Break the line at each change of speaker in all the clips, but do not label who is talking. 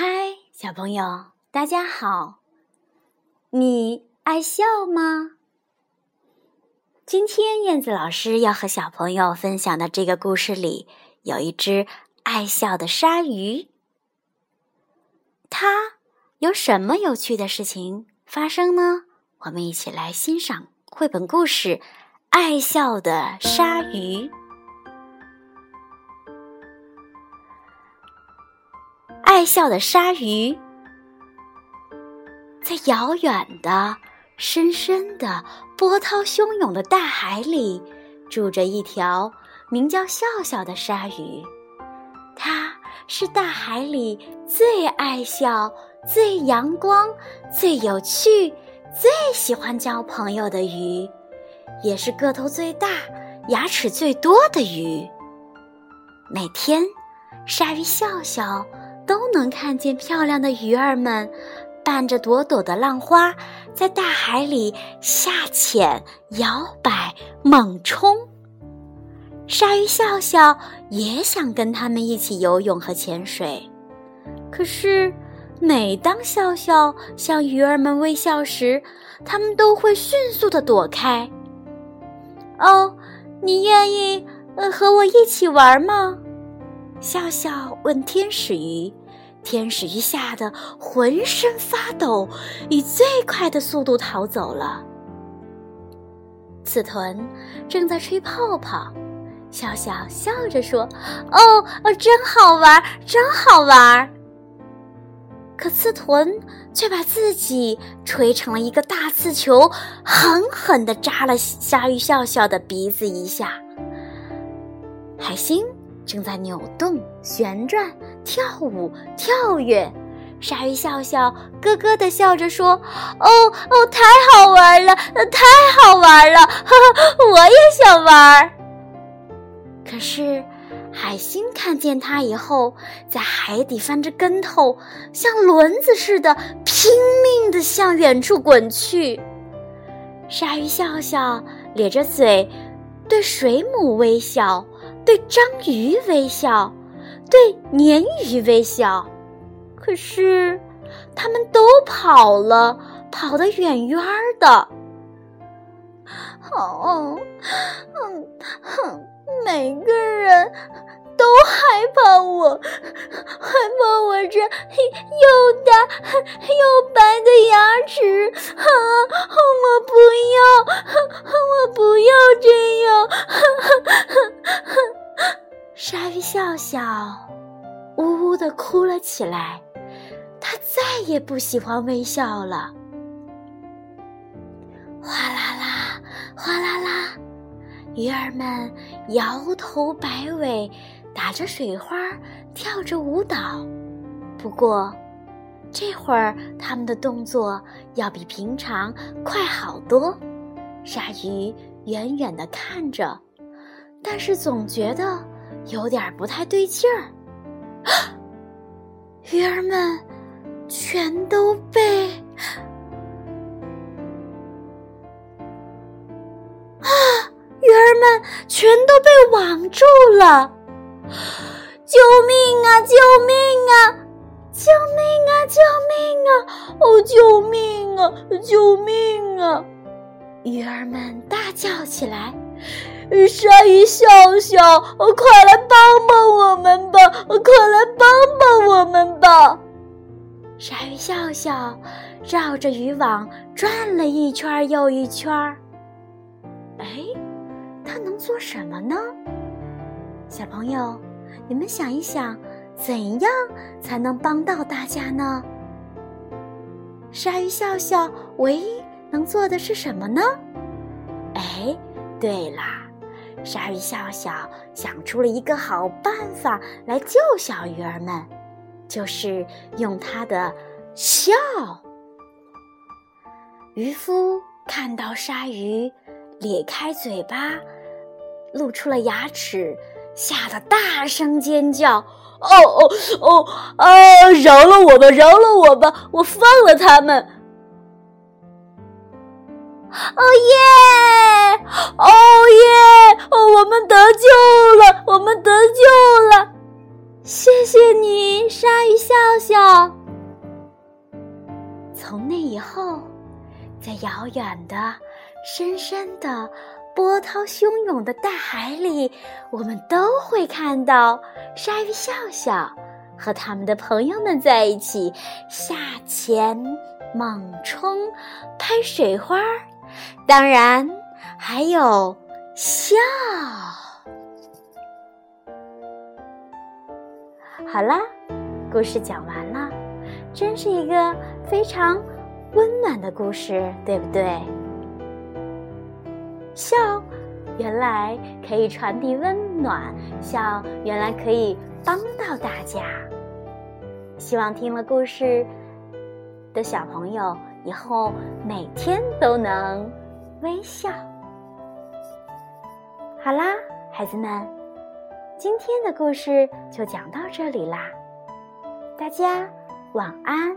嗨，小朋友，大家好！你爱笑吗？今天燕子老师要和小朋友分享的这个故事里，有一只爱笑的鲨鱼。它有什么有趣的事情发生呢？我们一起来欣赏绘本故事《爱笑的鲨鱼》。爱笑的鲨鱼，在遥远的、深深的、波涛汹涌的大海里，住着一条名叫笑笑的鲨鱼。它是大海里最爱笑、最阳光、最有趣、最喜欢交朋友的鱼，也是个头最大、牙齿最多的鱼。每天，鲨鱼笑笑。都能看见漂亮的鱼儿们，伴着朵朵的浪花，在大海里下潜、摇摆、猛冲。鲨鱼笑笑也想跟他们一起游泳和潜水，可是每当笑笑向鱼儿们微笑时，他们都会迅速的躲开。哦，你愿意呃和我一起玩吗？笑笑问天使鱼，天使鱼吓得浑身发抖，以最快的速度逃走了。刺豚正在吹泡泡，笑笑笑着说：“哦哦，真好玩，真好玩。”可刺豚却把自己吹成了一个大刺球，狠狠地扎了鲨鱼笑笑的鼻子一下。海星。正在扭动、旋转、跳舞、跳跃，鲨鱼笑笑咯咯的笑着说：“哦哦，太好玩了，太好玩了，呵呵，我也想玩。”可是，海星看见它以后，在海底翻着跟头，像轮子似的拼命的向远处滚去。鲨鱼笑笑咧着嘴，对水母微笑。对章鱼微笑，对鲶鱼微笑，可是他们都跑了，跑得远远的。哦，嗯哼，每个人都害怕我，害怕我这又大又白的牙齿。啊，我不要，我不要这样。鲨鱼笑笑，呜呜的哭了起来。他再也不喜欢微笑了。哗啦啦，哗啦啦，鱼儿们摇头摆尾，打着水花，跳着舞蹈。不过，这会儿他们的动作要比平常快好多。鲨鱼远远的看着，但是总觉得。有点不太对劲儿，鱼儿们全都被啊，鱼儿们全都被网住了！救命啊！救命啊！救命啊！救命啊！哦，救命啊！救命啊！鱼儿们大叫起来。鲨鱼笑笑，快来帮帮我们吧！快来帮帮我们吧！鲨鱼笑笑绕着渔网转了一圈又一圈儿。哎，它能做什么呢？小朋友，你们想一想，怎样才能帮到大家呢？鲨鱼笑笑唯一能做的是什么呢？哎，对啦。鲨鱼笑笑想出了一个好办法来救小鱼儿们，就是用它的笑。渔夫看到鲨鱼咧开嘴巴，露出了牙齿，吓得大声尖叫：“哦哦哦啊！饶了我吧，饶了我吧，我放了他们！”哦耶！哦耶！哦，我们得救了，我们得救了！谢谢你，鲨鱼笑笑。从那以后，在遥远的、深深的、波涛汹涌的大海里，我们都会看到鲨鱼笑笑和他们的朋友们在一起下潜、猛冲、拍水花，当然还有笑。好啦，故事讲完了，真是一个非常温暖的故事，对不对？笑，原来可以传递温暖，笑原来可以帮到大家。希望听了故事的小朋友以后每天都能微笑。好啦，孩子们。今天的故事就讲到这里啦，大家晚安。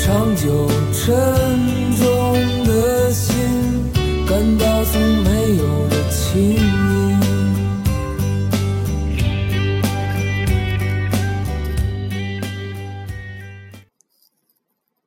长久沉重的心感到从没有的轻。